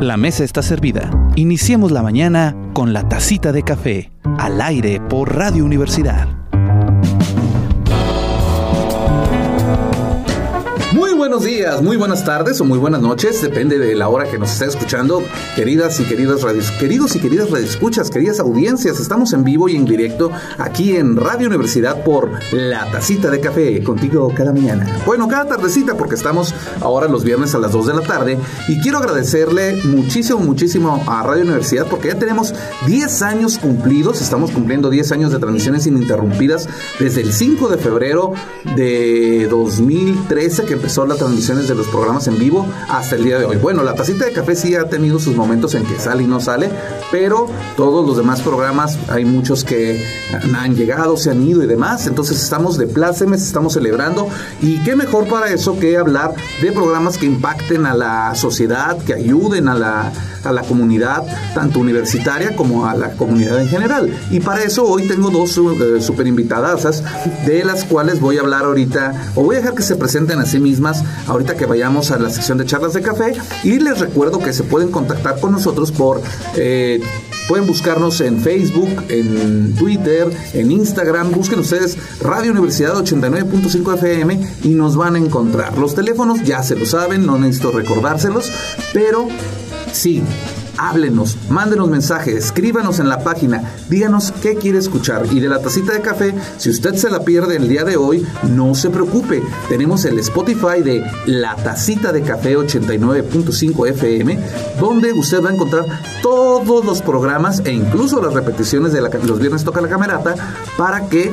La mesa está servida. Iniciemos la mañana con la tacita de café, al aire por Radio Universidad. Buenos días, muy buenas tardes o muy buenas noches, depende de la hora que nos esté escuchando, queridas y queridas radios, queridos y queridas radioescuchas, queridas audiencias, estamos en vivo y en directo aquí en Radio Universidad por La Tacita de Café, contigo cada mañana. Bueno, cada tardecita porque estamos ahora los viernes a las 2 de la tarde y quiero agradecerle muchísimo, muchísimo a Radio Universidad porque ya tenemos 10 años cumplidos, estamos cumpliendo 10 años de transmisiones ininterrumpidas desde el 5 de febrero de 2013 que empezó la transmisiones de los programas en vivo hasta el día de hoy. Bueno, la tacita de café sí ha tenido sus momentos en que sale y no sale, pero todos los demás programas, hay muchos que han llegado, se han ido y demás, entonces estamos de plácemes, estamos celebrando y qué mejor para eso que hablar de programas que impacten a la sociedad, que ayuden a la, a la comunidad, tanto universitaria como a la comunidad en general. Y para eso hoy tengo dos uh, super invitadas de las cuales voy a hablar ahorita, o voy a dejar que se presenten a sí mismas ahorita que vayamos a la sección de charlas de café. Y les recuerdo que se pueden contactar con nosotros por... Eh, pueden buscarnos en Facebook, en Twitter, en Instagram. Busquen ustedes Radio Universidad 89.5 FM y nos van a encontrar. Los teléfonos ya se lo saben, no necesito recordárselos, pero sí, háblenos, mándenos mensajes, escríbanos en la página, díganos qué quiere escuchar. Y de la tacita de café, si usted se la pierde el día de hoy, no se preocupe. Tenemos el Spotify de La Tacita de Café 89.5 FM, donde usted va a encontrar todos los programas e incluso las repeticiones de los viernes toca la camerata para que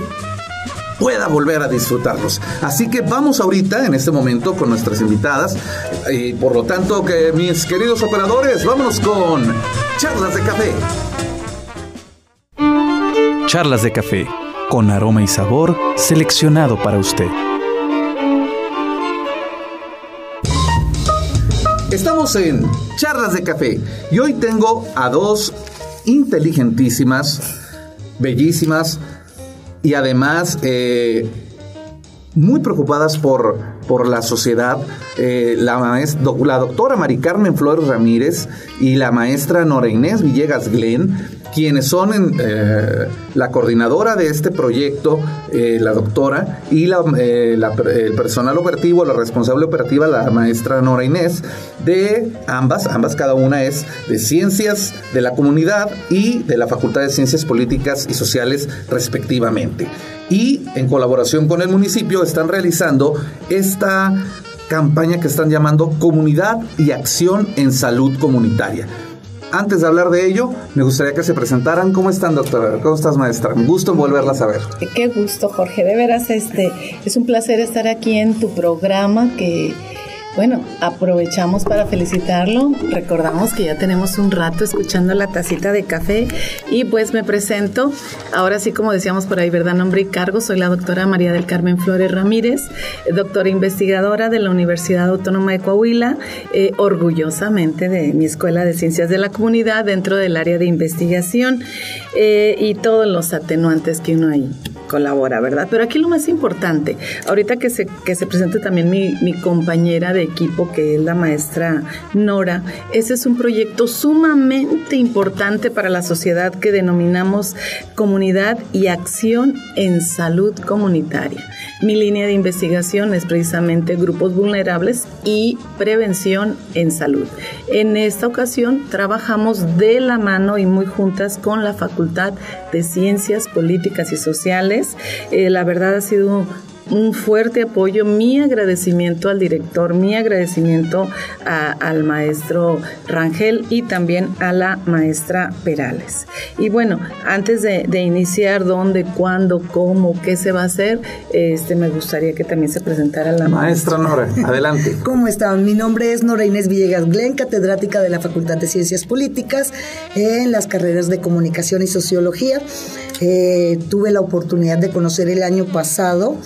pueda volver a disfrutarlos. Así que vamos ahorita, en este momento, con nuestras invitadas. Y por lo tanto, que mis queridos operadores, vámonos con Charlas de Café. Charlas de Café, con aroma y sabor seleccionado para usted. Estamos en Charlas de Café y hoy tengo a dos inteligentísimas, bellísimas, y además eh, muy preocupadas por, por la sociedad. Eh, la, la doctora Mari Carmen Flores Ramírez y la maestra Nora Inés Villegas Glenn quienes son eh, la coordinadora de este proyecto, eh, la doctora, y eh, el personal operativo, la responsable operativa, la maestra Nora Inés, de ambas, ambas cada una es de Ciencias de la Comunidad y de la Facultad de Ciencias Políticas y Sociales respectivamente. Y en colaboración con el municipio están realizando esta campaña que están llamando Comunidad y Acción en Salud Comunitaria. Antes de hablar de ello, me gustaría que se presentaran. ¿Cómo están, doctora? ¿Cómo estás, maestra? Un gusto en volverlas a ver. Qué gusto, Jorge. De veras, este, es un placer estar aquí en tu programa que bueno, aprovechamos para felicitarlo. Recordamos que ya tenemos un rato escuchando la tacita de café y pues me presento. Ahora sí, como decíamos por ahí, ¿verdad? Nombre y cargo. Soy la doctora María del Carmen Flores Ramírez, doctora investigadora de la Universidad Autónoma de Coahuila, eh, orgullosamente de mi Escuela de Ciencias de la Comunidad dentro del área de investigación eh, y todos los atenuantes que uno ahí colabora, ¿verdad? Pero aquí lo más importante, ahorita que se, que se presente también mi, mi compañera de equipo que es la maestra Nora. Ese es un proyecto sumamente importante para la sociedad que denominamos comunidad y acción en salud comunitaria. Mi línea de investigación es precisamente grupos vulnerables y prevención en salud. En esta ocasión trabajamos de la mano y muy juntas con la Facultad de Ciencias Políticas y Sociales. Eh, la verdad ha sido un fuerte apoyo, mi agradecimiento al director, mi agradecimiento al maestro Rangel y también a la maestra Perales. Y bueno, antes de, iniciar dónde, cuándo, cómo, qué se va a hacer, este, me gustaría que también se presentara la maestra. Nora, adelante. ¿Cómo están? Mi nombre es Nora Inés Villegas Glen, catedrática de la Facultad de Ciencias Políticas en las carreras de Comunicación y Sociología. Tuve la oportunidad de conocer el año pasado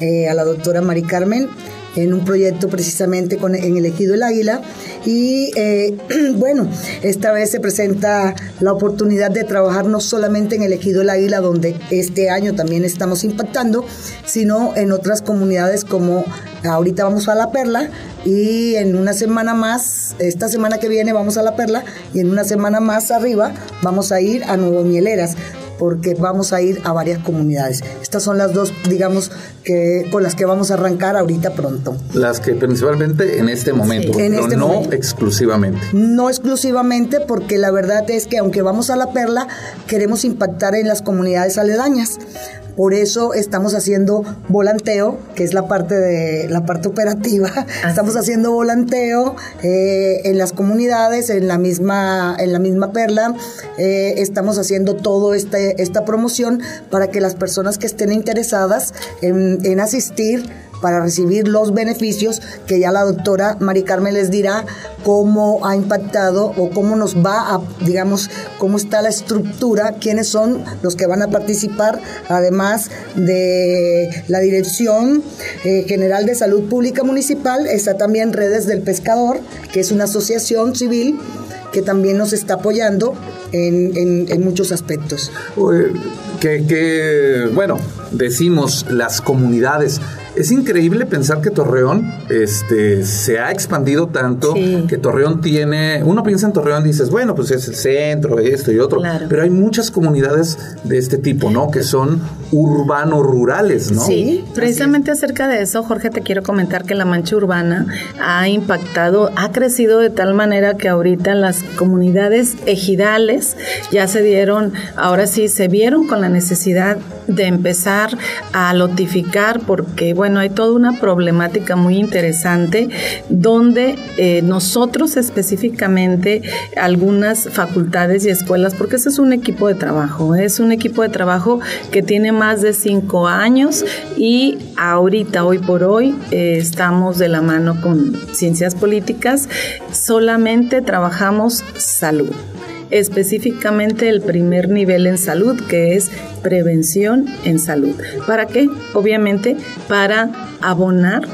eh, a la doctora Mari Carmen en un proyecto precisamente con, en el Ejido El Águila. Y eh, bueno, esta vez se presenta la oportunidad de trabajar no solamente en el Ejido El Águila, donde este año también estamos impactando, sino en otras comunidades como ahorita vamos a La Perla y en una semana más, esta semana que viene vamos a La Perla y en una semana más arriba vamos a ir a Nuevo Mieleras porque vamos a ir a varias comunidades. Estas son las dos, digamos, que con las que vamos a arrancar ahorita pronto. Las que principalmente en este momento, pero este no exclusivamente. No exclusivamente, porque la verdad es que aunque vamos a la perla, queremos impactar en las comunidades aledañas. Por eso estamos haciendo volanteo, que es la parte de la parte operativa. Estamos haciendo volanteo eh, en las comunidades, en la misma en la misma perla. Eh, estamos haciendo todo este esta promoción para que las personas que estén interesadas en, en asistir para recibir los beneficios que ya la doctora Mari Carmen les dirá cómo ha impactado o cómo nos va a, digamos, cómo está la estructura, quiénes son los que van a participar, además de la Dirección eh, General de Salud Pública Municipal, está también Redes del Pescador, que es una asociación civil que también nos está apoyando en, en, muchos aspectos. Que, que, bueno, decimos las comunidades, es increíble pensar que Torreón este, se ha expandido tanto, que Torreón tiene, uno piensa en Torreón y dices, bueno, pues es el centro, esto y otro, pero hay muchas comunidades de este tipo, ¿no? Que son urbano-rurales, ¿no? Sí, precisamente acerca de eso, Jorge, te quiero comentar que la mancha urbana ha impactado, ha crecido de tal manera que ahorita las comunidades ejidales ya se dieron, ahora sí, se vieron con la necesidad de empezar a lotificar porque, bueno, hay toda una problemática muy interesante donde eh, nosotros específicamente, algunas facultades y escuelas, porque ese es un equipo de trabajo, es un equipo de trabajo que tiene más de cinco años y ahorita, hoy por hoy, eh, estamos de la mano con ciencias políticas, solamente trabajamos salud específicamente el primer nivel en salud, que es prevención en salud. ¿Para qué? Obviamente para abonar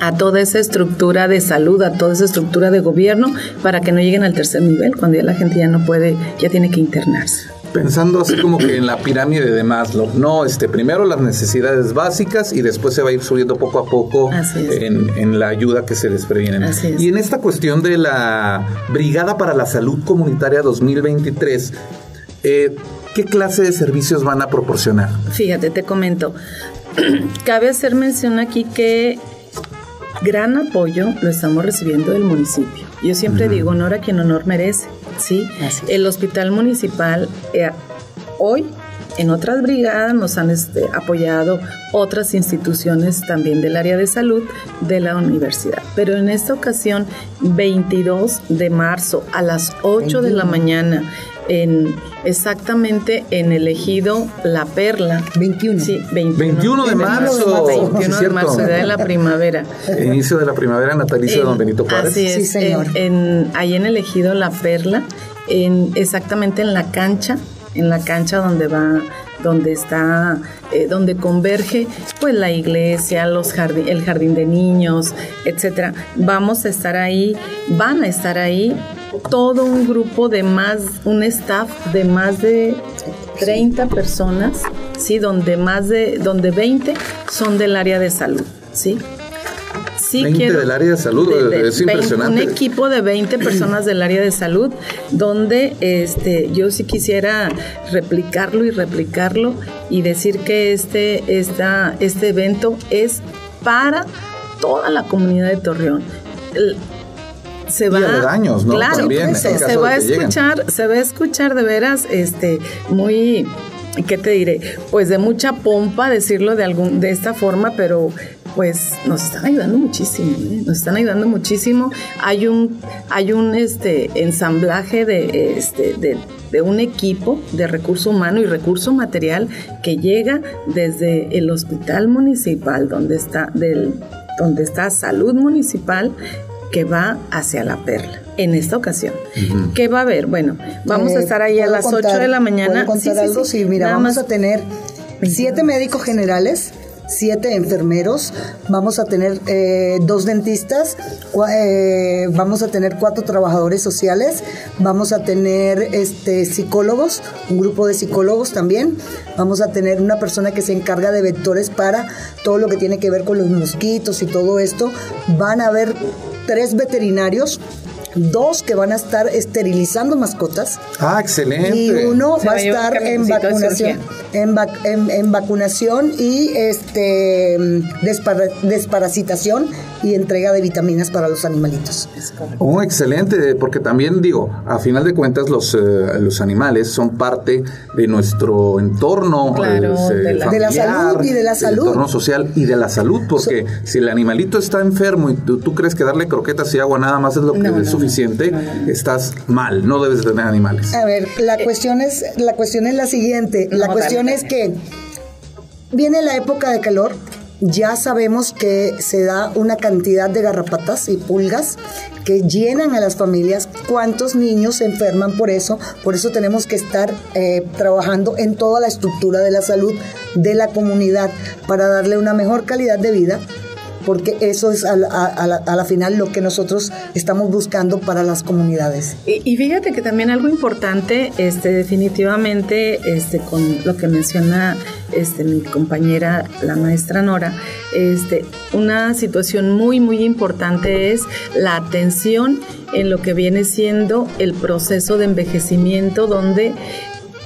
a toda esa estructura de salud, a toda esa estructura de gobierno, para que no lleguen al tercer nivel, cuando ya la gente ya no puede, ya tiene que internarse pensando así como que en la pirámide de Maslow, no, este, primero las necesidades básicas y después se va a ir subiendo poco a poco en, la ayuda que se les previene. Y en esta cuestión de la Brigada para la Salud Comunitaria 2023, eh, ¿qué clase de servicios van a proporcionar? Fíjate, te comento. Cabe hacer mención aquí que gran apoyo lo estamos recibiendo del municipio. Yo siempre digo, honor a quien honor merece. ¿sí? El hospital municipal eh, hoy en otras brigadas nos han este, apoyado otras instituciones también del área de salud de la universidad. Pero en esta ocasión, 22 de marzo a las 8 de la mañana, en, exactamente en el ejido La Perla. 21. Sí, 21. de marzo. 21 de marzo, de la primavera. inicio de la primavera natalicia de Don Benito Juárez. Así es, sí, señor. En, ahí en el ejido La Perla, en, exactamente en la cancha, en la cancha donde va donde está, eh, donde converge pues la iglesia, los jardín, el jardín de niños, etcétera. Vamos a estar ahí, van a estar ahí todo un grupo de más, un staff de más de 30 personas, sí, donde más de, donde 20 son del área de salud, sí. Sí 20 del área de salud, es impresionante. un equipo de 20 personas del área de salud, donde este, yo sí quisiera replicarlo y replicarlo y decir que este, esta, este evento es para toda la comunidad de Torreón se va daños, ¿no? claro se, va a escuchar se va a escuchar de veras este muy qué te diré pues de mucha pompa decirlo de algún de esta forma pero pues nos están ayudando muchísimo ¿eh? nos están ayudando muchísimo hay un hay un este ensamblaje de este de, de un equipo de recurso humano y recurso material que llega desde el hospital municipal donde está del donde está salud municipal que va hacia la perla en esta ocasión. ¿Qué va a haber? Bueno, vamos a eh, estar ahí a las 8 de la mañana. ¿puedo contar algo? Sí, mira, vamos a tener siete médicos generales, siete enfermeros, vamos a tener eh, dos dentistas, eh, vamos a tener cuatro trabajadores sociales, vamos a tener este, psicólogos, un grupo de psicólogos también, vamos a tener una persona que se encarga de vectores para todo lo que tiene que ver con los mosquitos y todo esto, van a haber tres veterinarios dos que van a estar esterilizando mascotas. Ah, excelente. Y uno va a estar en vacunación, en, vacunación y este desparasitación y entrega de vitaminas para los animalitos. Oh, excelente, porque también digo, a final de cuentas los, eh, los animales son parte de nuestro entorno claro, eh, de, la, salud y de la salud. entorno social y de la salud, porque si el animalito está enfermo y tú, crees que darle croquetas y agua nada más es lo que es suficiente, estás mal, no debes tener animales. A ver, la eh, cuestión es la cuestión es la siguiente, la cuestión es que viene la época de calor ya sabemos que se da una cantidad de garrapatas y pulgas que llenan a las familias. ¿Cuántos niños se enferman por eso? Por eso tenemos que estar eh, trabajando en toda la estructura de la salud de la comunidad para darle una mejor calidad de vida porque eso es a la, final lo que nosotros estamos buscando para las comunidades. Y, fíjate que también algo importante, este, definitivamente, este, con lo que menciona este, mi compañera, la maestra Nora, este, una situación muy, muy importante es la atención en lo que viene siendo el proceso de envejecimiento, donde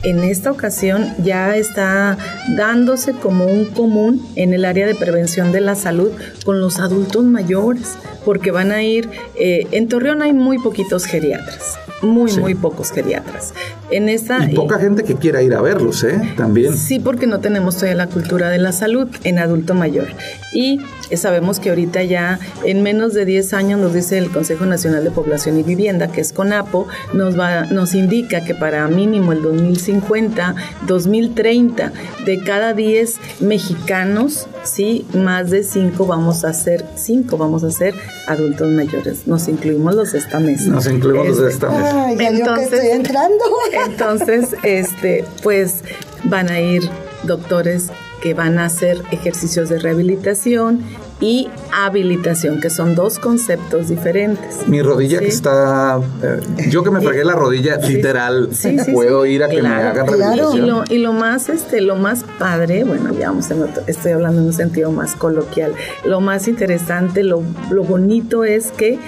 en esta ocasión ya está dándose como un común en el área de prevención de la salud con los adultos mayores, porque van a ir, eh, en Torreón hay muy poquitos geriatras muy, muy pocos geriatras. En esta, y poca gente que quiera ir a verlos, ¿eh? También. Sí, porque no tenemos todavía la cultura de la salud en adulto mayor. Y sabemos que ahorita ya en menos de 10 años nos dice el Consejo Nacional de Población y Vivienda, que es CONAPO, nos, va, nos indica que para mínimo el 2050, 2030, de cada 10 mexicanos, sí, más de 5 vamos a ser, 5 vamos a ser adultos mayores. Nos incluimos los de esta mesa. Nos incluimos los de esta mesa entonces, estoy entrando. entonces, este, pues van a ir doctores que van a hacer ejercicios de rehabilitación y habilitación, que son dos conceptos diferentes. Mi rodilla que está, eh, yo que me fregué la rodilla, literal, puedo ir a que me hagan rehabilitación. Y lo, y lo más, este, lo más padre, bueno, digamos, estoy hablando en un sentido más coloquial, lo más interesante, lo, lo bonito es que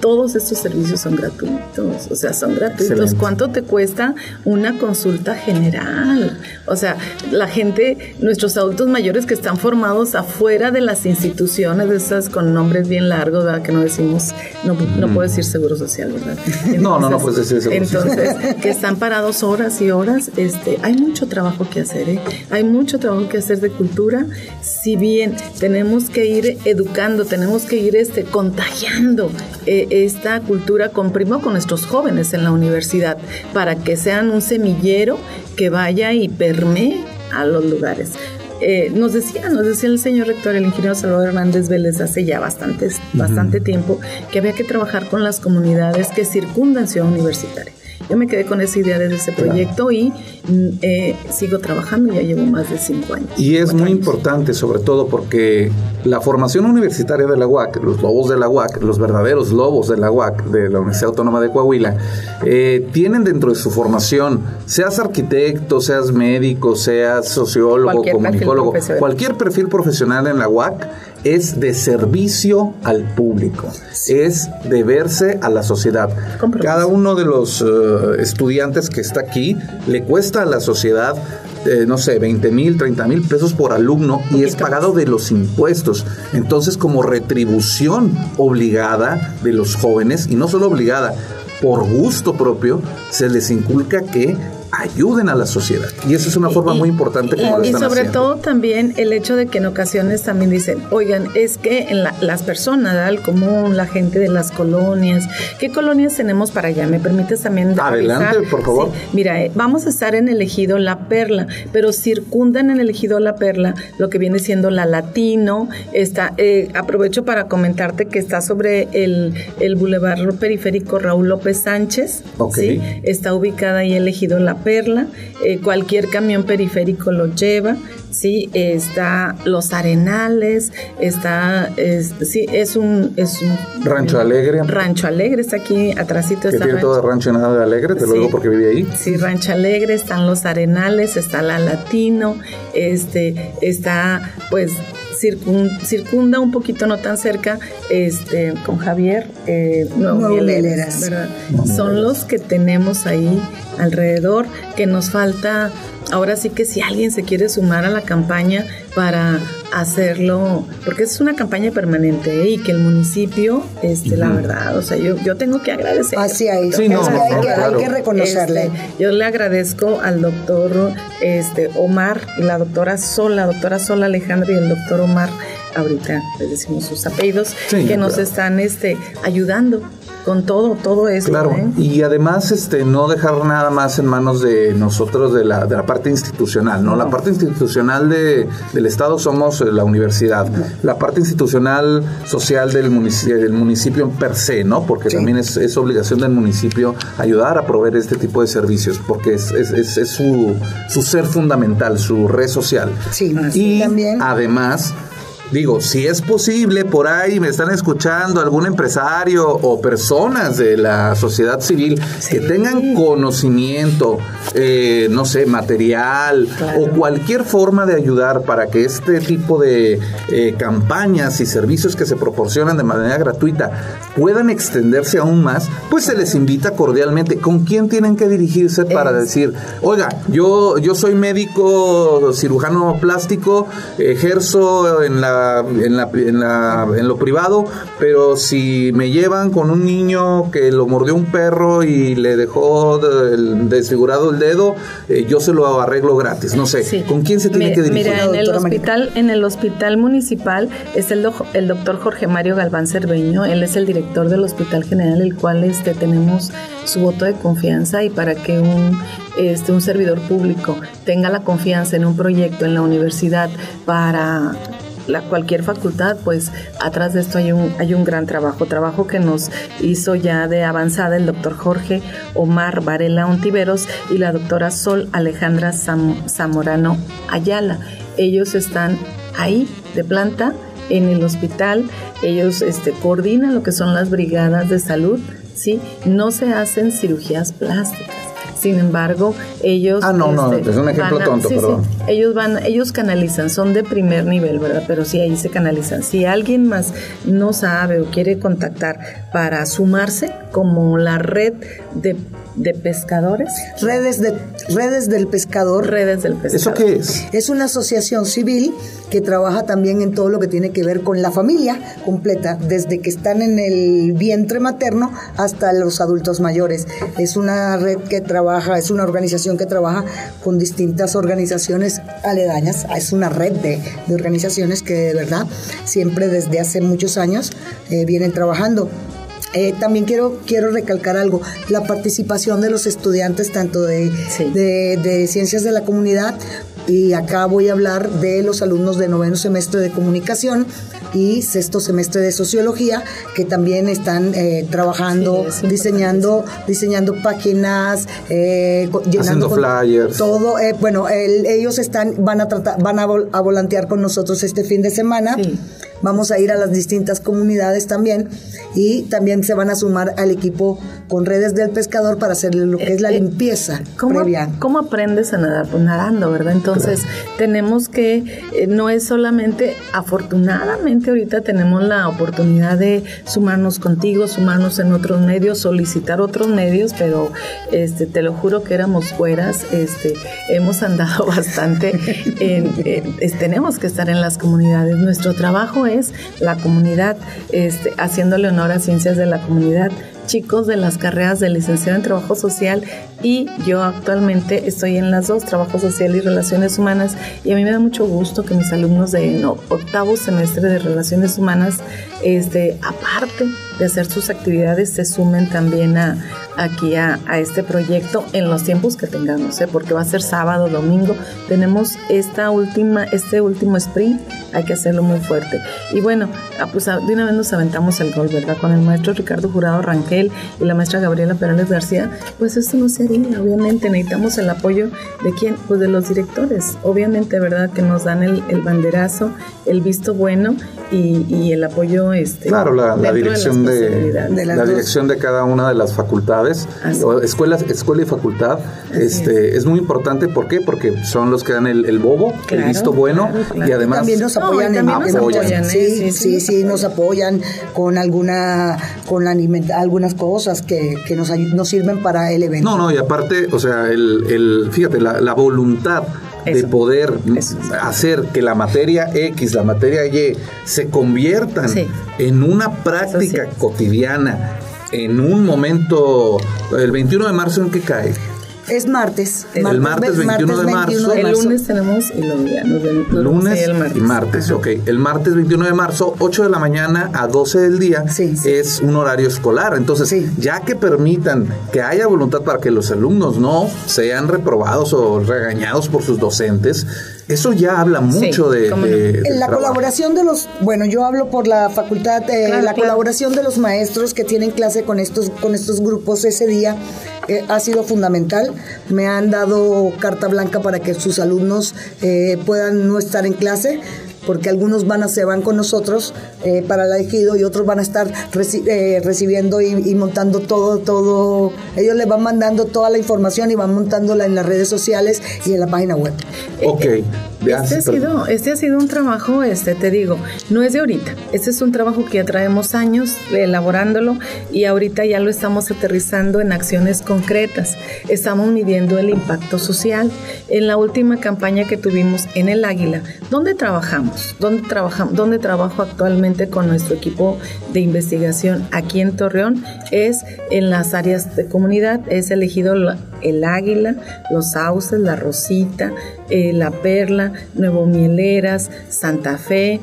todos estos servicios son gratuitos, o sea, son gratuitos. ¿Cuánto te cuesta una consulta general? O sea, la gente, nuestros adultos mayores que están formados afuera de las instituciones, de esas con nombres bien largos, ¿verdad? Que no decimos, no, no puedo decir seguro social, ¿verdad? no, no, no puedes decir seguro Entonces, que están parados horas y horas, este, hay mucho trabajo que hacer, ¿eh? Hay mucho trabajo que hacer de cultura, si bien tenemos que ir educando, tenemos que ir este, contagiando. Eh, esta cultura con con nuestros jóvenes en la universidad para que sean un semillero que vaya y permee a los lugares. Eh, nos decía, nos decía el señor rector, el ingeniero Salvador Hernández Vélez, hace ya bastante, bastante tiempo, que había que trabajar con las comunidades que circundan Ciudad Universitaria. Yo me quedé con esa idea desde ese proyecto y mm, eh, sigo trabajando, ya llevo más de cinco años. Y es muy importante, sobre todo porque la formación universitaria de la UAC, los lobos de la UAC, los verdaderos lobos de la UAC, de la Universidad Autónoma de Coahuila, eh, tienen dentro de su formación, seas arquitecto, seas médico, seas sociólogo, comunicólogo, cualquier perfil profesional en la UAC, es de servicio al público, es deberse a la sociedad. Cada uno de los eh, estudiantes que está aquí le cuesta a la sociedad eh, no sé, 20 mil, 30 mil pesos por alumno y es pagado de los impuestos. Entonces, como retribución obligada de los jóvenes, y no solo obligada, por gusto propio, se les inculca que ayuden a la sociedad. Y eso es una forma muy importante como y, lo están Y sobre todo también el hecho de que en ocasiones también dicen, oigan, es que en las personas, el común, la gente de las colonias, ¿qué colonias tenemos para allá? ¿Me permites también Adelante, por favor. mira, eh, vamos a estar en el ejido La Perla, pero circundan en el ejido La Perla lo que viene siendo la Latino, está, eh, aprovecho para comentarte que está sobre el, el bulevar periférico Raúl López Sánchez, ¿sí? está ubicada ahí el ejido La Perla, eh, cualquier camión periférico lo lleva, sí, está Los Arenales, está, es, sí, es un, es un Rancho Alegre. Rancho Alegre está aquí atrásito. Que está tiene Rancho- todo Rancho Nada de Alegre, te lo digo porque viví ahí. Sí, Rancho Alegre, están los Arenales, está la Latino, este, está pues circun- circunda un poquito no tan cerca, este, con Javier, eh, no. ¿verdad? Son los que tenemos ahí alrededor, que nos falta, ahora sí que si alguien se quiere sumar a la campaña para hacerlo, porque es una campaña permanente ¿eh? y que el municipio, este, la verdad, o sea, yo, yo tengo que agradecer. Así hay, Sí, es no, que no, hay, no, que, hay claro. que reconocerle. Este, yo le agradezco al doctor este, Omar y la doctora Sol, la doctora Sol Alejandra y el doctor Omar, ahorita les decimos sus apellidos, Sí, que nos claro. están este, ayudando con todo, todo esto. Claro, ¿eh? y además este no dejar nada más en manos de nosotros de la, de la parte institucional, ¿no? La parte institucional de, del Estado somos eh, la universidad, la parte institucional social del municipio, del municipio en per se, ¿no? Porque Sí. también es, es obligación del municipio ayudar a proveer este tipo de servicios, porque es, es, es- es su, su ser fundamental, su red social. Sí, Y también. además, digo, si es posible, por ahí me están escuchando algún empresario o personas de la sociedad civil que tengan conocimiento, eh, no sé, material Claro. o cualquier forma de ayudar para que este tipo de eh, campañas y servicios que se proporcionan de manera gratuita puedan extenderse aún más, pues se les invita cordialmente. ¿Con quién tienen que dirigirse para Es- decir, oiga, yo, yo soy médico cirujano plástico, ejerzo en la, en la, en la, en lo privado, pero si me llevan con un niño que lo mordió un perro y le dejó de- desfigurado el dedo, eh, yo se lo arreglo gratis. No sé, Sí. ¿con quién se tiene que dirigir? Mira, en el hospital, en el hospital municipal es el, doc- el doctor Jorge Mario Galván Cerveño, él es el director del Hospital General, el cual este tenemos su voto de confianza y para que un este un servidor público tenga la confianza en un proyecto en la universidad para la cualquier facultad, pues atrás de esto hay un, hay un gran trabajo, trabajo que nos hizo ya de avanzada el doctor Jorge Omar Varela Ontiveros y la doctora Sol Alejandra Zam- Zamorano Ayala. Ellos están ahí de planta en el hospital, ellos este, coordinan lo que son las brigadas de salud, ¿sí? No se hacen cirugías plásticas. Sin embargo, ellos Ah, no, no, este, es un ejemplo a- tonto, sí, sí, perdón. ellos van, ellos canalizan, son de primer nivel, ¿verdad? Pero sí, ahí se canalizan. Si alguien más no sabe o quiere contactar para sumarse, como la red de, de pescadores, Redes, de, redes del pescador. redes del pescador. ¿Eso qué es? Es una asociación civil que trabaja también en todo lo que tiene que ver con la familia completa, desde que están en el vientre materno hasta los adultos mayores. Es una red que trabaja, es una organización que trabaja con distintas organizaciones aledañas. Es una red de, de organizaciones que de verdad siempre desde hace muchos años eh, vienen trabajando. Eh, también quiero, quiero recalcar algo, la participación de los estudiantes tanto de, Sí. de, de ciencias de la comunidad y acá voy a hablar de los alumnos de noveno semestre de comunicación y sexto semestre de sociología que también están eh, trabajando, Sí, es importante, diseñando, diseñando páginas, eh, co- Haciendo flyers. Todo, eh, bueno, el- ellos están, van a tratar, van a, vol- a volantear con nosotros este fin de semana. Sí. Vamos a ir a las distintas comunidades también y también se van a sumar al equipo con redes del pescador para hacer lo que es la Eh, eh, limpieza ¿Cómo, previa. cómo aprendes a nadar? Pues nadando, ¿verdad? Entonces, tenemos que, eh, no es solamente, afortunadamente ahorita tenemos la oportunidad de sumarnos contigo, sumarnos en otros medios, solicitar otros medios, pero este, te lo juro que éramos fueras, este, hemos andado bastante, en- tenemos que estar en las comunidades. Nuestro trabajo es la comunidad, este, haciéndole honor a ciencias de la comunidad chicos de las carreras de licenciado en trabajo social y yo actualmente estoy en las dos, trabajo social y relaciones humanas y a mí me da mucho gusto que mis alumnos de octavo semestre de relaciones humanas, este, aparte de hacer sus actividades se sumen también a, aquí a, este proyecto en los tiempos que tengamos, ¿eh? porque va a ser sábado, domingo. Tenemos esta última, este último sprint, hay que hacerlo muy fuerte. Y bueno, ah, pues ah, de una vez nos aventamos el gol, ¿verdad? Con el maestro Ricardo Jurado Ranquel y la maestra Gabriela Perales García, pues esto no se haría, obviamente necesitamos el apoyo de quién, pues de los directores, obviamente, ¿verdad? Que nos dan el, el banderazo, el visto bueno y, el apoyo este claro la, dirección de, la dirección de cada una de las facultades. Escuelas escuela y facultad. Este es muy importante. ¿por qué? porque son los que dan el, bobo el visto bueno y además también nos apoyan, ¿eh? sí, sí, sí, nos apoyan con alguna con algunas cosas que, que nos, nos sirven para el evento. No no y aparte o sea el, el fíjate la, la voluntad de poder hacer que la materia X, la materia Y, se conviertan en una práctica cotidiana, en un momento, el 21 de marzo en que cae, es martes. El martes, 21, de, marzo. El lunes tenemos y los Lunes el martes. y martes, ok. El martes 21 de marzo, 8 de la mañana a 12 del día es un horario escolar. Entonces, ya que permitan que haya voluntad para que los alumnos no sean reprobados o regañados por sus docentes, eso ya habla mucho de, la colaboración de los, bueno, yo hablo por la facultad, eh, la colaboración de los maestros que tienen clase con estos, con estos grupos ese día eh, ha sido fundamental. Me han dado carta blanca para que sus alumnos eh, puedan no estar en clase porque algunos van a, se van con nosotros eh, para el ejido y otros van a estar recibiendo y, montando todo, todo. Ellos les van mandando toda la información y van montándola en las redes sociales y en la página web. Ok. Este ha, sido, este ha sido un trabajo, este te digo, no es de ahorita. Este es un trabajo que ya traemos años elaborándolo y ahorita ya lo estamos aterrizando en acciones concretas. Estamos midiendo el impacto social. En la última campaña que tuvimos en el Águila, ¿dónde trabajamos? ¿Dónde, trabajamos? ¿Dónde trabajo actualmente con nuestro equipo de investigación aquí en Torreón? Es en las áreas de comunidad. Es elegido el Águila, los Sauces, la Rosita, eh, la Perla, Nuevo Mieleras, Santa Fe,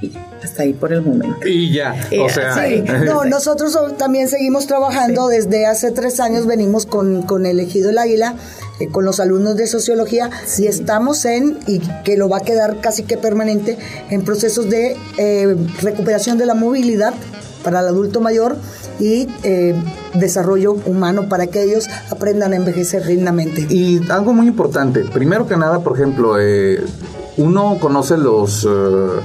y hasta ahí por el momento. Y ya, o eh, sea. No, nosotros también seguimos trabajando, desde hace tres años venimos con, con el Ejido el Águila, eh, con los alumnos de sociología, y estamos en, y que lo va a quedar casi que permanente, en procesos de recuperación de la movilidad para el adulto mayor y eh, desarrollo humano para que ellos aprendan a envejecer dignamente. Y algo muy importante, primero que nada, por ejemplo, eh, uno conoce los... Eh,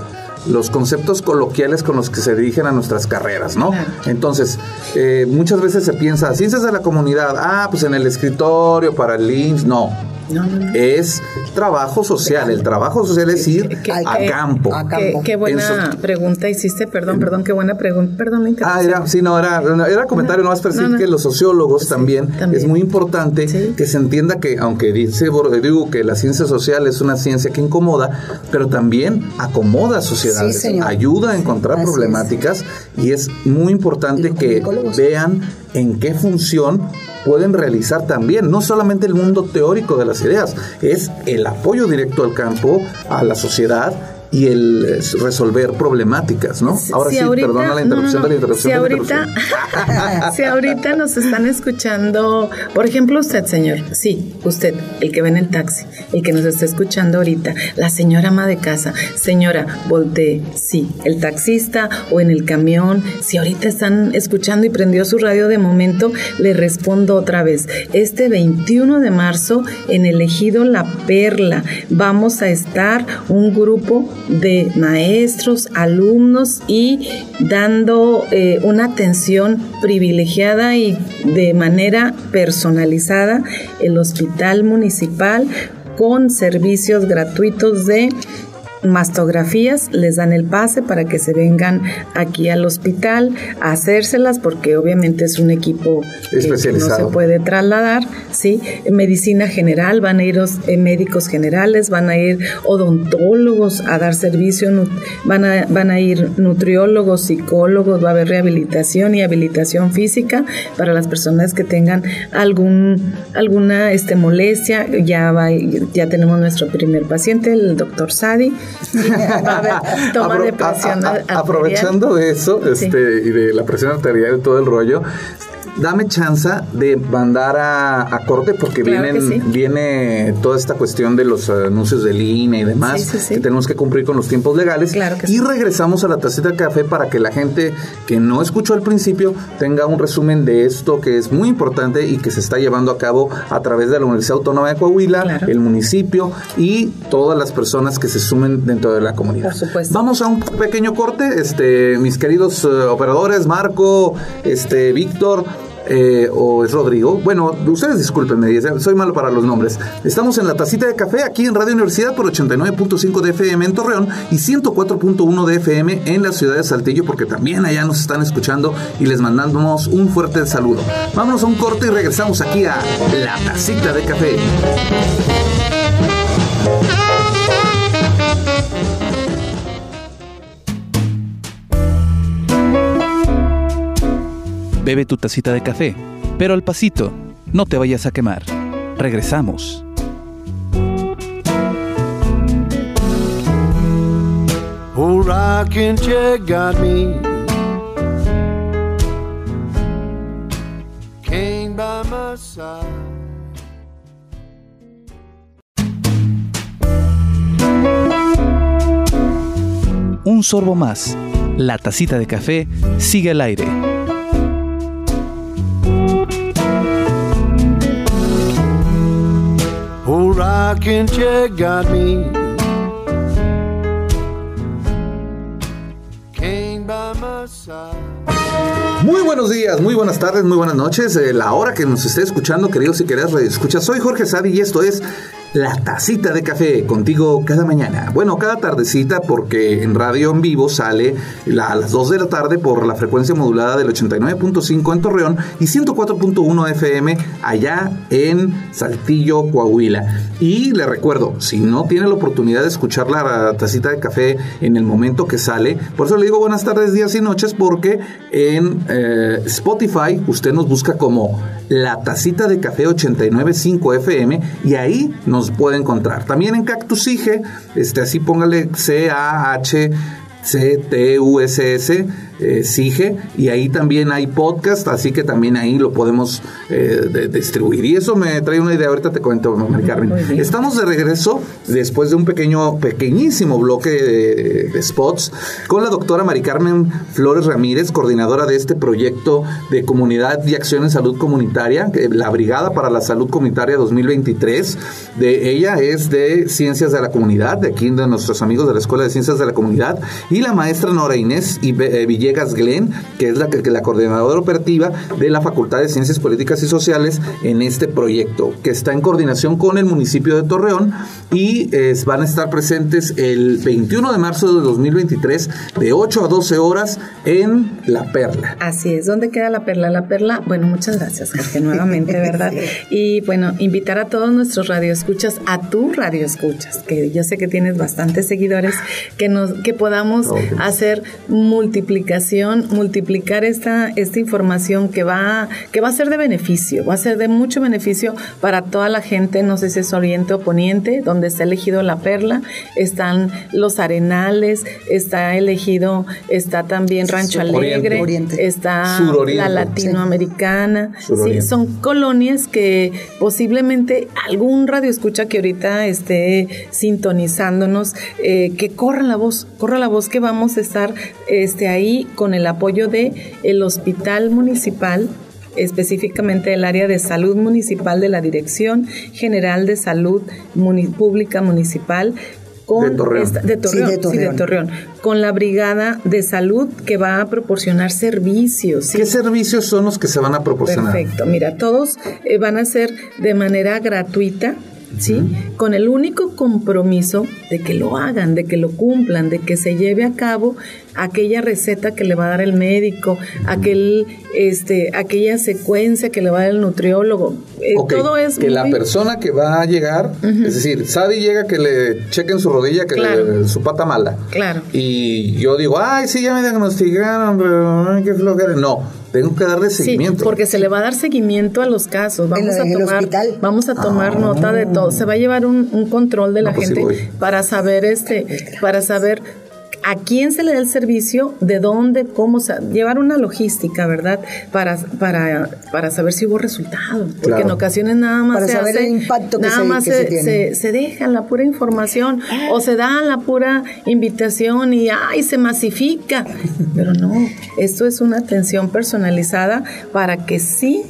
los conceptos coloquiales con los que se dirigen a nuestras carreras, ¿no? Entonces, muchas veces se piensa, ciencias de la comunidad, ah, pues en el escritorio, para el IMSS, no es trabajo social. El trabajo social es ir a, campo. Qué, buena pregunta hiciste, perdón, perdón, qué buena pregunta. Perdón, Ah, era, sí, no, era, era comentario no, más para decir que los sociólogos también, es muy importante que se entienda que, aunque dice Borderiu que la ciencia social es una ciencia que incomoda, pero también acomoda sociedades, ayuda a encontrar problemáticas y es muy importante que vean en qué función pueden realizar también, no solamente el mundo teórico de las ideas, es el apoyo directo al campo, a la sociedad y el eh, resolver problemáticas, ¿no? Ahora sí, perdona la interrupción de la interrupción. Si ahorita, si ahorita nos están escuchando, por ejemplo usted, señor, sí, usted, el que ve en el taxi, el que nos está escuchando ahorita, la señora ama de casa, señora, voltee, sí, el taxista o en el camión, si ahorita están escuchando y prendió su radio de momento, le respondo otra vez. Este 21 de marzo, en el ejido La Perla, vamos a estar un grupo de maestros, alumnos y dando eh, una atención privilegiada y de manera personalizada el hospital municipal con servicios gratuitos de mastografías, les dan el pase para que se vengan aquí al hospital a hacérselas porque obviamente es un equipo que no se puede trasladar, ¿sí? medicina general, van a ir eh, médicos generales, van a ir odontólogos a dar servicio, van a, van a ir nutriólogos, psicólogos, va a haber rehabilitación y habilitación física para las personas que tengan algún, alguna este, molestia, ya, va, ya tenemos nuestro primer paciente, el doctor Sadi, toma de presión a- a- arterial. aprovechando de eso Sí. este, y de la presión arterial y todo el rollo, dame chance de mandar a, a corte porque Claro vienen, sí. viene toda esta cuestión de los anuncios de línea y demás, Sí, sí, sí. que tenemos que cumplir con los tiempos legales. Claro que y regresamos a la tacita de café para que la gente que no escuchó al principio tenga un resumen de esto que es muy importante y que se está llevando a cabo a través de la Universidad Autónoma de Coahuila, Claro. el municipio y todas las personas que se sumen dentro de la comunidad. Por supuesto. Vamos a un pequeño corte, este, mis queridos eh, operadores, Marco, este, Víctor. Eh, o es Rodrigo. Bueno, ustedes discúlpenme, soy malo para los nombres. Estamos en la tacita de café aquí en Radio Universidad por 89.5 de FM en Torreón y 104.1 de FM en la ciudad de Saltillo, porque también allá nos están escuchando y les mandamos un fuerte saludo. Vámonos a un corte y regresamos aquí a la tacita de café. Bebe tu tacita de café, pero al pasito, no te vayas a quemar. Regresamos. Old rocking chair got me. Came by my side. Un sorbo más. La tacita de café sigue al aire. Got me. Came by my. Muy buenos días, muy buenas tardes, muy buenas noches. Eh, la hora que nos esté escuchando, queridos y queridas escuchas, soy Jorge Sadi y esto es La Tacita de Café, contigo cada mañana. Bueno, cada tardecita porque en radio en vivo sale a las 2 de la tarde por la frecuencia modulada del 89.5 en Torreón y 104.1 FM allá en Saltillo, Coahuila. Y le recuerdo, si no tiene la oportunidad de escuchar la Tacita de Café en el momento que sale, por eso le digo buenas tardes, días y noches porque en eh, Spotify usted nos busca como la tacita de café 895 FM y ahí nos puede encontrar. También en Cactus Ige, este, así póngale C-A-H. C-T-U-S-S, eh, SIGE, y ahí también hay podcast, así que también ahí lo podemos eh, de- distribuir. Y eso me trae una idea, ahorita te cuento, Mari Carmen. Estamos de regreso después de un pequeño, pequeñísimo bloque de, de spots con la doctora Mari Carmen Flores Ramírez, coordinadora de este proyecto de comunidad y acción en salud comunitaria, la Brigada para la Salud Comunitaria 2023. De ella es de Ciencias de la Comunidad, de aquí de nuestros amigos de la Escuela de Ciencias de la Comunidad, y la maestra Nora Inés Ibe- eh, Villegas Glenn, que es la, que- la coordinadora operativa de la Facultad de Ciencias Políticas y Sociales en este proyecto, que está en coordinación con el municipio de Torreón y van a estar presentes el 21 de marzo de 2023 de 8 a 12 horas en La Perla. Así es, ¿dónde queda la perla? La perla, bueno, muchas gracias, Jorge, nuevamente, ¿verdad? Y bueno, invitar a todos nuestros radioescuchas, a tu radioescuchas, que yo sé que tienes bastantes seguidores, que nos, que podamos hacer multiplicar esta, esta información que va, que va a ser de beneficio, va a ser de mucho beneficio para toda la gente, no sé si es oriente o poniente, donde está elegido la perla, están los arenales, está elegido, está también Rancho Oriente. Alegre, Oriente. está Suroriente. la latinoamericana, sí, son colonias que posiblemente algún radio escucha que ahorita esté sintonizándonos, eh, que corra la voz, corra la voz que vamos a estar este, ahí con el apoyo de el Hospital Municipal específicamente el área de salud municipal de la Dirección General de Salud Muni- Pública Municipal con De Torreón. esta- de Torreón, Sí, de sí, de Torreón. Torreón, con la brigada de salud que va a proporcionar servicios. ¿sí? ¿Qué servicios son los que se van a proporcionar? Perfecto, mira, todos eh, van a ser de manera gratuita, ¿sí? Con el único compromiso de que lo hagan, de que lo cumplan, de que se lleve a cabo aquella receta que le va a dar el médico, aquel, este, aquella secuencia que le va a dar el nutriólogo. Eh, todo es que la persona que va a llegar, es decir, Sadi llega que le chequen su rodilla, que Claro. le- su pata mala. Claro. Y yo digo, ay, sí, ya me diagnosticaron, pero ay, qué flojera. No, Tengo que darle Sí, seguimiento. porque se le va a dar seguimiento a los casos. Vamos En a tomar, vamos a tomar Ah. nota de todo. Se va a llevar un, un control de la No, pues sí gente para saber este, para saber a quién se le da el servicio, de dónde, cómo, o sea, llevar una logística, ¿verdad? Para, para, para saber si hubo resultados. Porque Claro. en ocasiones nada más Para se saber hace- el impacto que nada se- más que se, se tiene. se- se deja la pura información o se da la pura invitación y ay se masifica pero no esto es una atención personalizada para que sí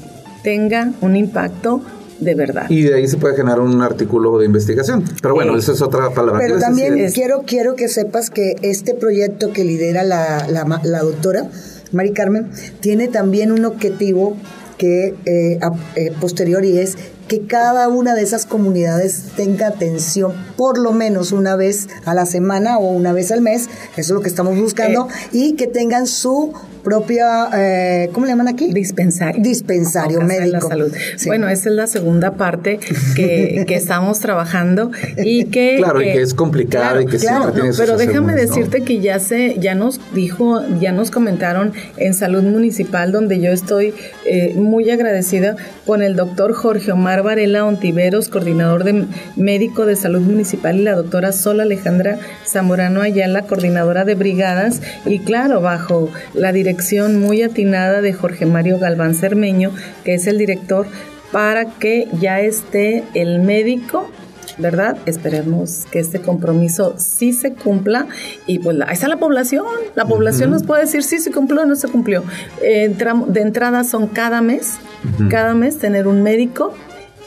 tenga un impacto de verdad Y de ahí se puede generar un artículo de investigación. Pero bueno, Sí. esa es otra palabra. Pero ¿Qué ibas a también quiero, quiero que sepas que este proyecto que lidera la, la, doctora Mari Carmen tiene también un objetivo que eh, a- eh, posterior y es que cada una de esas comunidades tenga atención por lo menos una vez a la semana o una vez al mes, eso es lo que estamos buscando, y que tengan su propia, eh, ¿cómo le llaman aquí? dispensario Dispensario de la médico. salud. Sí. Bueno, esa es la segunda parte que, que estamos trabajando y que Claro, y que es complicada y que siempre tiene sus pero déjame ¿no? decirte que ya se ya nos dijo, ya nos comentaron en Salud Municipal donde yo estoy eh, muy agradecida con el doctor Jorge Omar Varela Ontiveros, coordinador de médico de Salud Municipal y la doctora Sol Alejandra Zamorano Ayala, coordinadora de brigadas y claro, bajo la dirección muy atinada de Jorge Mario Galván Cermeño, que es el director para que ya esté el médico ¿verdad? Esperemos que este compromiso sí se cumpla. Y pues ahí está la población, la población nos puede decir si se cumplió o no se cumplió. Entram- de entrada son cada mes, cada mes tener un médico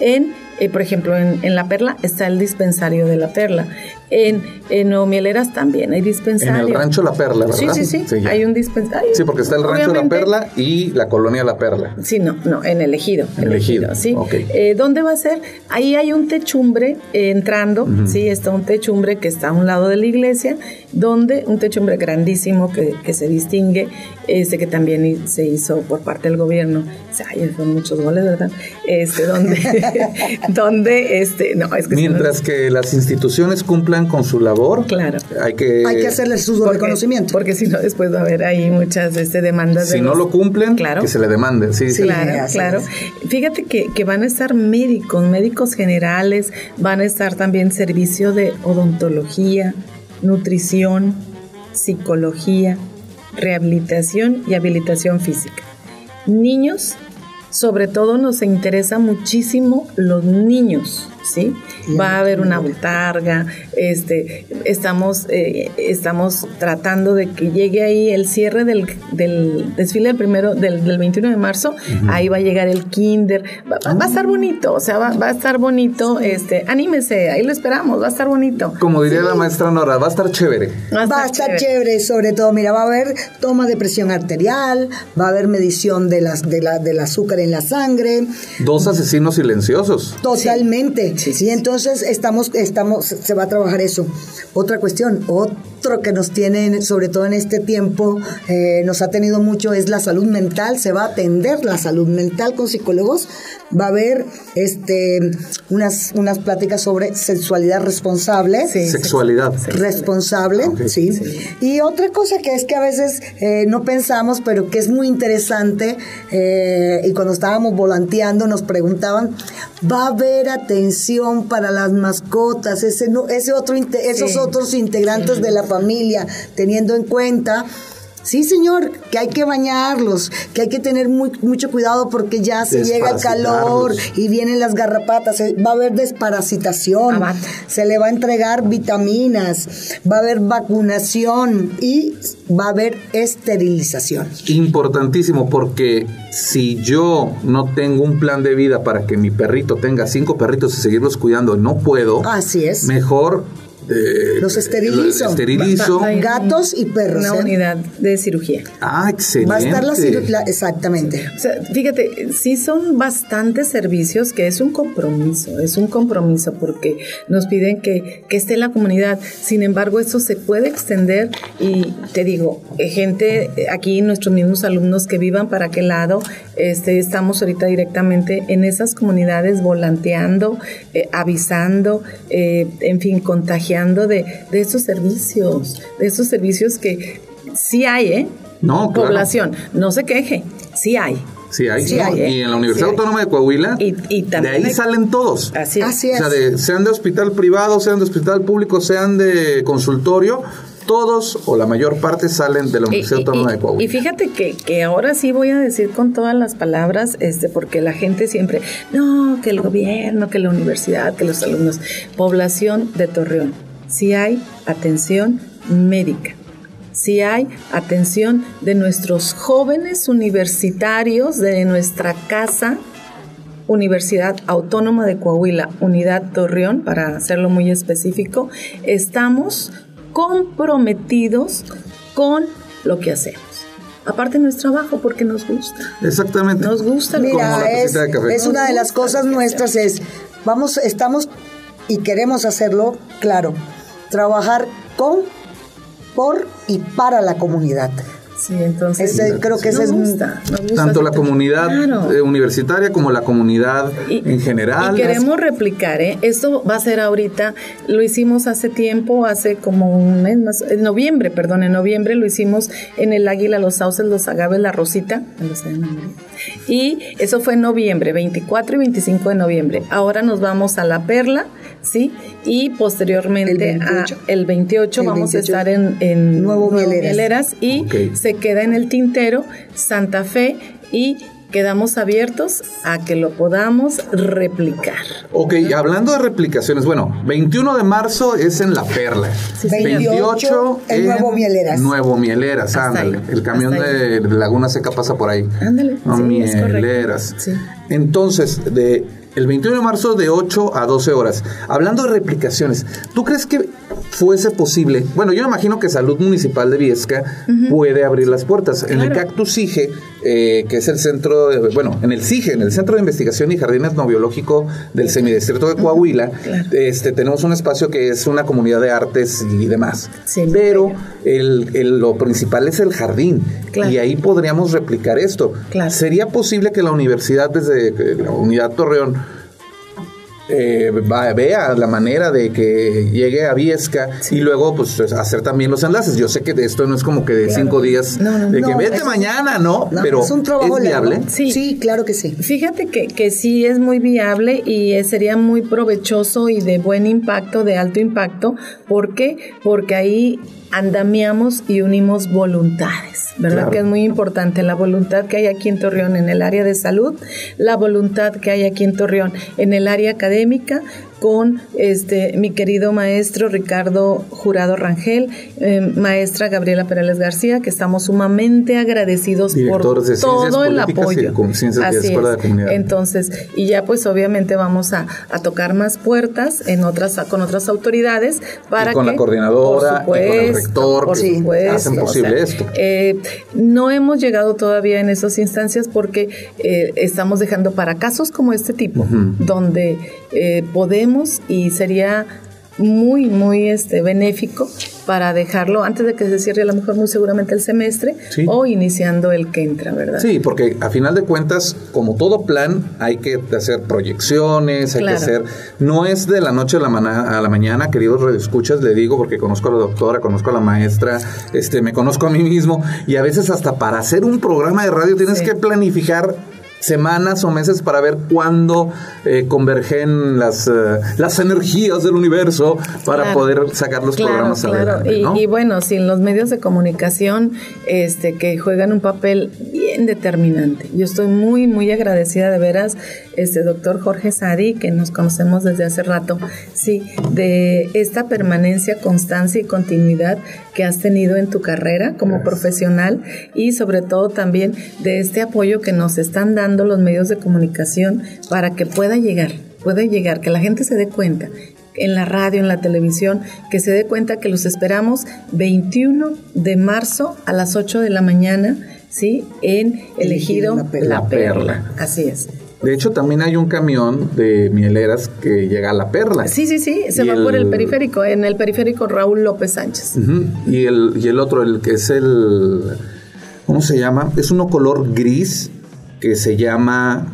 en, eh, por ejemplo, en, en La Perla está el dispensario de La Perla, en, en Nuevo Mieleras también hay En dispensario. el rancho La Perla, Sí, ¿verdad? sí, sí, ya. hay un dispensario. Sí, porque está el rancho La Perla y la colonia La Perla. Sí, no, no, en el ejido. En el Ejido, sí. ok. Eh, ¿Dónde va a ser? Ahí hay un techumbre eh, entrando, sí, está un techumbre que está a un lado de la iglesia, donde un techumbre grandísimo que, que se distingue, este que también se hizo por parte del gobierno. O sea, son muchos goles, ¿verdad? Este, donde, donde, este, no, es que no- Mientras que las instituciones cumplan con su labor, Claro. hay que... Hay que hacerle su porque, reconocimiento. porque si no, después va a haber ahí muchas este, demandas. de Si no los- lo cumplen, Claro. que se le demanden. Sí, sí. Claro, claro. Fíjate que, que van a estar médicos, médicos generales, van a estar también servicio de odontología, nutrición, psicología, rehabilitación y habilitación física. Niños, sobre todo nos interesa muchísimo los niños, ¿sí? Va a haber una botarga, este, estamos, eh, estamos tratando de que llegue ahí el cierre del, del desfile del primero, del, del 21 de marzo, ahí va a llegar el kinder, va, va- va a estar bonito, o sea, va, va a estar bonito, este, anímese, ahí lo esperamos, va a estar bonito. Como diría la maestra Nora, va a estar chévere. Va a estar chévere, sobre todo, mira, va a haber toma de presión arterial, va a haber medición de las, de la, del azúcar en la sangre, Dos asesinos silenciosos. totalmente. Sí, entonces estamos, estamos, se va a trabajar eso. Otra cuestión, otro que nos tiene, sobre todo en este tiempo, eh, nos ha tenido mucho es la salud mental. Se va a atender la salud mental con psicólogos. Va a haber este unas, unas pláticas sobre sexualidad responsable. Sí. Sexualidad. responsable. ¿sí? Y otra cosa que es que a veces eh, no pensamos, pero que es muy interesante, eh, y cuando estábamos volanteando nos preguntaban, ¿va a haber atención para las mascotas? Ese, ese otro, esos Sí. otros integrantes de la familia, teniendo en cuenta... Sí, señor, que hay que bañarlos, que hay que tener muy, mucho cuidado porque ya se llega el calor y vienen las garrapatas, eh, va a haber desparasitación, Abate. se le va a entregar vitaminas, va a haber vacunación y va a haber esterilización. Importantísimo porque si yo no tengo un plan de vida para que mi perrito tenga cinco perritos y seguirlos cuidando, no puedo. Así es. Mejor eh, Los esterilizo. los esterilizo. Va- va a ir Gatos y perros. Una ¿eh? unidad de cirugía. Ah, excelente. Va a estar la cirugía, exactamente. O sea, fíjate, sí son bastantes servicios que es un compromiso, es un compromiso porque nos piden que, que esté en la comunidad. Sin embargo, eso se puede extender y te digo, eh, gente eh, aquí, nuestros mismos alumnos que vivan para aquel lado, este, estamos ahorita directamente en esas comunidades volanteando, eh, avisando, eh, en fin, contagiando de, de esos servicios, de esos servicios que sí hay, ¿eh? No, claro. Población, no se queje. Sí hay. Sí, hay. Sí ¿no? hay, ¿eh? Y en la Universidad Sí hay. Autónoma de Coahuila, Y- y de también ahí hay- salen todos. Así es. Así O sea, de- sean de hospital privado, sean de hospital público, sean de consultorio, todos o la mayor parte salen de la Universidad y- Autónoma de Coahuila. y fíjate que, que ahora sí voy a decir con todas las palabras, este, porque la gente siempre, no, que el gobierno, que la universidad, que los alumnos, población de Torreón, sí hay atención médica, sí hay atención de nuestros jóvenes universitarios, de nuestra casa, Universidad Autónoma de Coahuila, Unidad Torreón, para hacerlo muy específico, estamos comprometidos con lo que hacemos. Aparte no es trabajo porque nos gusta. Exactamente. Nos gusta Mira, la es, de café. es una de las cosas nuestras, es, vamos, estamos y queremos hacerlo, claro, trabajar con, por y para la comunidad. Sí, entonces Ese- creo que ese nos es gusta, nos gusta Tanto la comunidad Claro. eh, universitaria como la comunidad en general. Y queremos replicar, ¿eh? Esto va a ser ahorita, lo hicimos hace tiempo, hace como un mes más, en noviembre, perdón, en noviembre lo hicimos en el Águila, los Sauces, los Agaves, la Rosita, y eso fue en noviembre, 24 y 25 de noviembre. Ahora nos vamos a La Perla, ¿sí? Y posteriormente El 28. a el 28 El vamos 28. a estar en, en Nuevo Mieleras. y se queda en el tintero Santa Fe y quedamos abiertos a que lo podamos replicar. Ok, hablando de replicaciones, bueno, 21 de marzo es en La Perla. Sí, sí. 28 en Nuevo Mieleras. Nuevo Mieleras, Hasta ándale. ahí, El camión de Laguna Seca pasa por ahí. Ándale, No, sí, es correcto. Mieleras. Sí. Entonces, de el 21 de marzo de 8 a 12 horas. Hablando de replicaciones, ¿tú crees que fuese posible? Bueno, yo imagino que Salud Municipal de Viesca puede abrir las puertas. En el. Cactus CIGE, eh, que es el centro, de- bueno, en el CIGE, en el Centro de Investigación y Jardín Etnobiológico del Semidistrito de Coahuila, este, tenemos un espacio que es una comunidad de artes y demás. Sí. Pero el, el- lo principal es el jardín. Claro. Y ahí podríamos replicar esto. Claro. ¿Sería posible que la universidad, desde eh, la unidad Torreón, eh, va- vea la manera de que llegue a Viesca y luego pues hacer también los enlaces? Yo sé que esto no es como que de cinco días, No, no, de que no, vete es- mañana, ¿no? No, Pero es un trabajo ¿es viable. Sí. Sí. claro que sí. Fíjate que, que sí es muy viable y eh, sería muy provechoso y de buen impacto, de alto impacto. ¿Por qué? Porque ahí andamiamos y unimos voluntades, ¿verdad? Claro. Que es muy importante la voluntad que hay aquí en Torreón en el área de salud, la voluntad que hay aquí en Torreón en el área académica académica con este mi querido maestro Ricardo Jurado Rangel, eh, maestra Gabriela Perales García, que estamos sumamente agradecidos Director por de todo el y apoyo. de es. Comunidad. Entonces, y ya pues obviamente vamos a, a tocar más puertas en otras con otras autoridades para Y con que, la coordinadora, y con el rector, por que supuesto, hacen posible esto. eh, no hemos llegado todavía en esas instancias porque eh, estamos dejando para casos como este tipo, donde eh, y sería muy, muy este, benéfico para dejarlo antes de que se cierre a lo mejor muy seguramente el semestre Sí. o iniciando el que entra, ¿verdad? Sí, porque a final de cuentas, como todo plan, hay que hacer proyecciones, hay Claro. que hacer... No es de la noche a la, a la mañana, queridos radioescuchas, le digo, porque conozco a la doctora, conozco a la maestra, este, me conozco a mí mismo, y a veces hasta para hacer un programa de radio tienes Sí. que planificar semanas o meses para ver cuándo eh, convergen las, eh, las energías del universo para Claro. poder sacar los Claro, programas claro. adelante, Y, ¿no? y bueno, sin los medios de comunicación este, que juegan un papel bien determinante. Yo estoy muy, muy agradecida de veras, este doctor Jorge Sadi, que nos conocemos desde hace rato, sí, de esta permanencia, constancia y continuidad que has tenido en tu carrera como profesional y sobre todo también de este apoyo que nos están dando los medios de comunicación para que pueda llegar, pueda llegar, que la gente se dé cuenta en la radio, en la televisión, que se dé cuenta que los esperamos 21 de marzo a las 8 de la mañana, ¿sí? En Elegido La Perla. La Perla. La Perla. Así es. De hecho, también hay un camión de mieleras que llega a La Perla. Sí, sí, sí, se Y va por el el- periférico, en el periférico Raúl López Sánchez. Y, el, y el otro, el que es el... ¿Cómo se llama? Es uno color gris que se llama...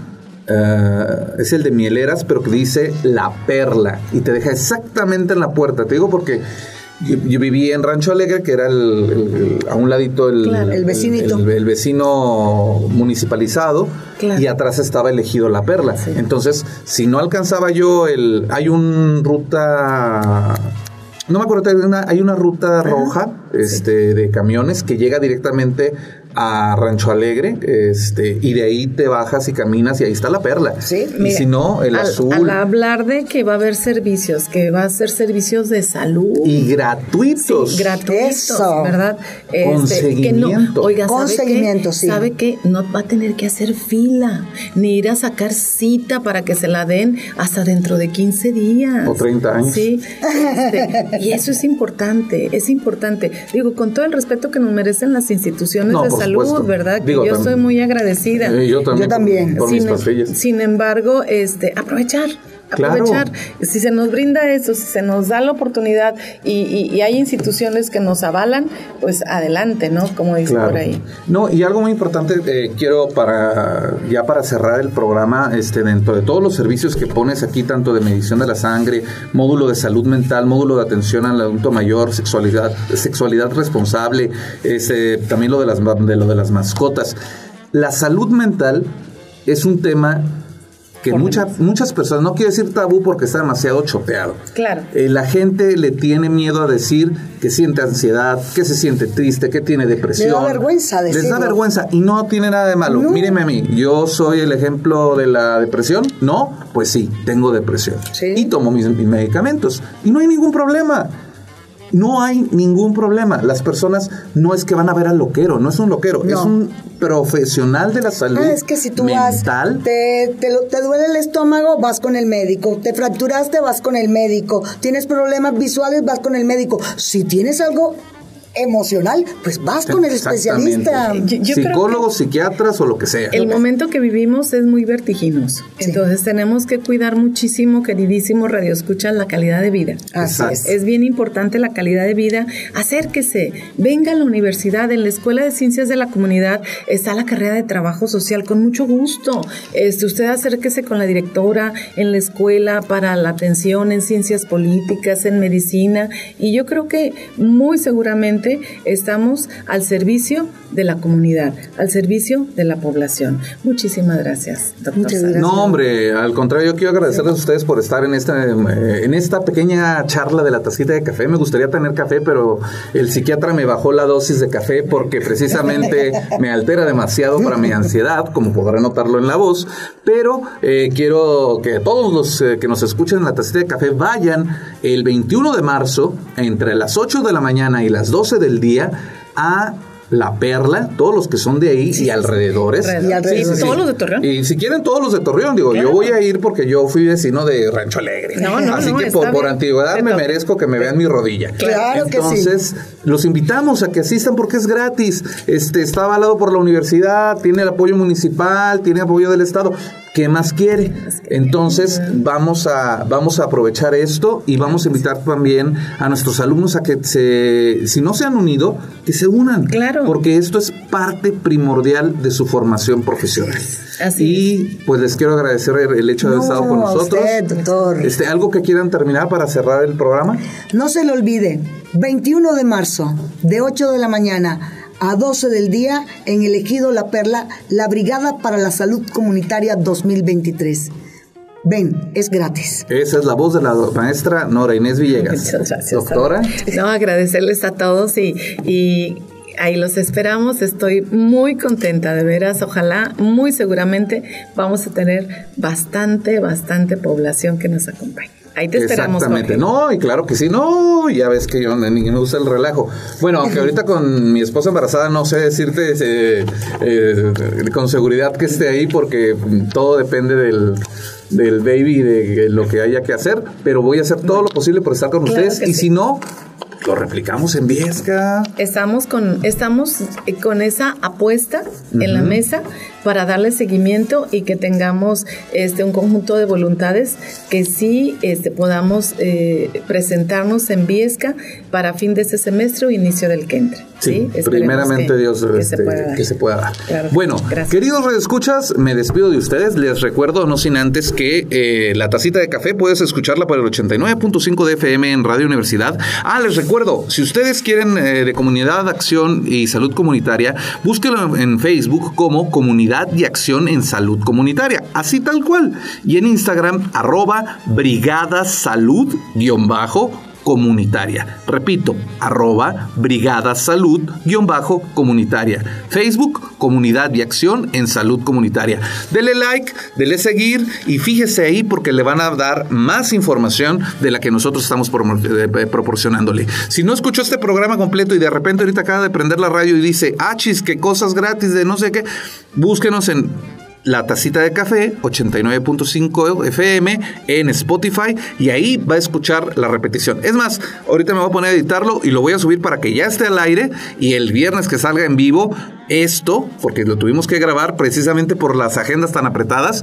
eh, es el de mieleras, pero que dice La Perla. Y te deja exactamente en la puerta. Te digo porque Yo, yo viví en Rancho Alegre, que era el, a un ladito el, Claro. El vecinito. el- vecino municipalizado Claro. y atrás estaba elegido La Perla. Entonces, si no alcanzaba yo el... Hay un ruta... No me acuerdo, hay una, hay una ruta roja este, de camiones que llega directamente a Rancho Alegre este, y de ahí te bajas y caminas y ahí está La Perla. Sí, y Mira, si no, el al, azul... Al hablar de que va a haber servicios, que va a ser servicios de salud. y gratuitos. Sí, gratuitos, Eso. ¿verdad? Con que no, seguimiento. oiga, Con ¿sabe seguimiento, qué? sí. ¿Sabe que No va a tener que hacer fila, ni ir a sacar cita para que se la den hasta dentro de 15 días. O 30 años. Sí. Este, y eso es importante, es importante. Digo, con todo el respeto que nos merecen las instituciones No, de por salud, supuesto. ¿verdad? Que yo tam- estoy muy agradecida. Eh, yo también. Yo también. Por mis sin, pastillas. sin embargo, este, aprovechar. Claro. Aprovechar. Si se nos brinda eso, si se nos da la oportunidad y, y- y hay instituciones que nos avalan, pues adelante, ¿no? Como dice Claro. por ahí. No, y algo muy importante, eh, quiero para ya para cerrar el programa, este, dentro de todos los servicios que pones aquí, tanto de medición de la sangre, módulo de salud mental, módulo de atención al adulto mayor, sexualidad, sexualidad responsable, este, también lo de las de lo de las mascotas. La salud mental es un tema que muchas muchas personas, no quiero decir tabú porque está demasiado chopeado. Claro. Eh, la gente le tiene miedo a decir que siente ansiedad, que se siente triste, que tiene depresión. Le da vergüenza Les da decirlo. vergüenza y no tiene nada de malo. No. Míreme a mí, yo soy el ejemplo de la depresión. No, pues sí, tengo depresión. Sí. Y tomo mis, mis medicamentos. Y no hay ningún problema. No hay ningún problema. Las personas no es que van a ver al loquero, no es un loquero, No. es un profesional de la salud. Ah, es que si tú mental. vas, te, te, te duele el estómago, vas con el médico. Te fracturaste, vas con el médico. Tienes problemas visuales, vas con el médico. Si tienes algo emocional, pues vas con el especialista. Yo- yo Psicólogos, psiquiatras o lo que sea. El momento que vivimos es muy vertiginoso. Entonces tenemos que cuidar muchísimo, queridísimo Radio Escuchan, la calidad de vida. Así es. Es bien importante la calidad de vida. Acérquese, venga a la universidad, en la Escuela de Ciencias de la Comunidad está la carrera de trabajo social con mucho gusto. Este, usted acérquese con la directora en la escuela para la atención en ciencias políticas, en medicina y yo creo que muy seguramente estamos al servicio de la comunidad, al servicio de la población. Muchísimas gracias, doctor. Muchas gracias. No, hombre, al contrario, yo quiero agradecerles a ustedes por estar en esta, en esta pequeña charla de la tacita de café. Me gustaría tener café, pero el psiquiatra me bajó la dosis de café porque precisamente me altera demasiado para mi ansiedad, como podrá notarlo en la voz. Pero eh, quiero que todos los eh, que nos escuchen en la tacita de café vayan el 21 de marzo, entre las 8 de la mañana y las 12 del día, a La Perla, todos los que son de ahí y alrededores. Alrededor. Y. Sí, todos los de Torreón. Y si quieren todos los de Torreón, digo, yo voy a ir porque yo fui vecino de Rancho Alegre. No, no, Así no, que por, antigüedad me merezco que me vean mi rodilla. Claro que sí. Los invitamos a que asistan porque es gratis. Este está avalado por la universidad, tiene el apoyo municipal, tiene apoyo del Estado. ¿Qué más quiere? Entonces, vamos a, vamos a aprovechar esto y vamos a invitar también a nuestros alumnos a que se, si no se han unido, que se unan. Claro. Porque esto es parte primordial de su formación profesional. Así y pues les quiero agradecer el, hecho de haber No, estado con a nosotros. usted, doctor. Este, ¿Algo que quieran terminar para cerrar el programa? No se le olvide, 21 de marzo, de 8 de la mañana a 12 del día, en el Ejido La Perla, la Brigada para la Salud Comunitaria 2023. Ven, es gratis. Esa es la voz de la maestra Nora Inés Villegas. Muchas gracias. Doctora. No, agradecerles a todos y, y ahí los esperamos. Estoy muy contenta, de veras. Ojalá, muy seguramente, vamos a tener bastante, bastante población que nos acompañe. Ahí te esperamos. Exactamente. Jorge. No, y claro que sí, no, ya ves que yo ni me gusta el relajo. Bueno, aunque ahorita con mi esposa embarazada no sé decirte eh, eh, con seguridad que esté ahí porque todo depende del, del baby y de lo que haya que hacer, pero voy a hacer todo lo posible por estar con Claro ustedes y sí. si no, lo replicamos en Viesca. Estamos con, estamos eh, con esa apuesta en la mesa para darle seguimiento y que tengamos este un conjunto de voluntades que sí este, podamos eh, presentarnos en Viesca para fin de este semestre o inicio del que entre. Sí, Esperemos primeramente que- Dios que este, se pueda dar. que se pueda dar. Claro. Bueno, Gracias. queridos redescuchas, me despido de ustedes. Les recuerdo, no sin antes, que eh, la tacita de café puedes escucharla por el 89.5 de FM en Radio Universidad. Ah, les recuerdo si ustedes quieren eh, de Comunidad Acción y Salud Comunitaria, búsquenlo en Facebook como Comunidad de Acción en Salud Comunitaria, así tal cual. Y en Instagram, arroba Brigada Salud-bajo comunitaria. Repito, arroba Brigada Salud-comunitaria. Facebook, Comunidad de Acción en Salud Comunitaria. Dele like, dele seguir y fíjese ahí porque le van a dar más información de la que nosotros estamos eh, proporcionándole. Si no escuchó este programa completo y de repente ahorita acaba de prender la radio y dice, ah, chis, qué cosas gratis de no sé qué, búsquenos en la Tacita de Café, 89.5 FM en Spotify y ahí va a escuchar la repetición. Es más, ahorita me voy a poner a editarlo y lo voy a subir para que ya esté al aire y el viernes que salga en vivo esto, porque lo tuvimos que grabar precisamente por las agendas tan apretadas,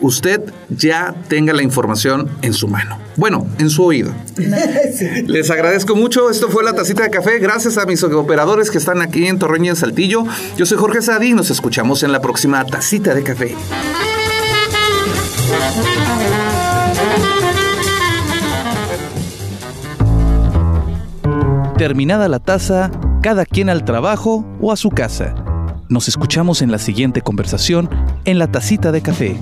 usted ya tenga la información en su mano. Bueno, en su oído. Les agradezco mucho. Esto fue la tacita de café. Gracias a mis operadores que están aquí en Torreña y en Saltillo. Yo soy Jorge Sadi y nos escuchamos en la próxima tacita de café. Terminada la taza, cada quien al trabajo o a su casa. Nos escuchamos en la siguiente conversación en la tacita de café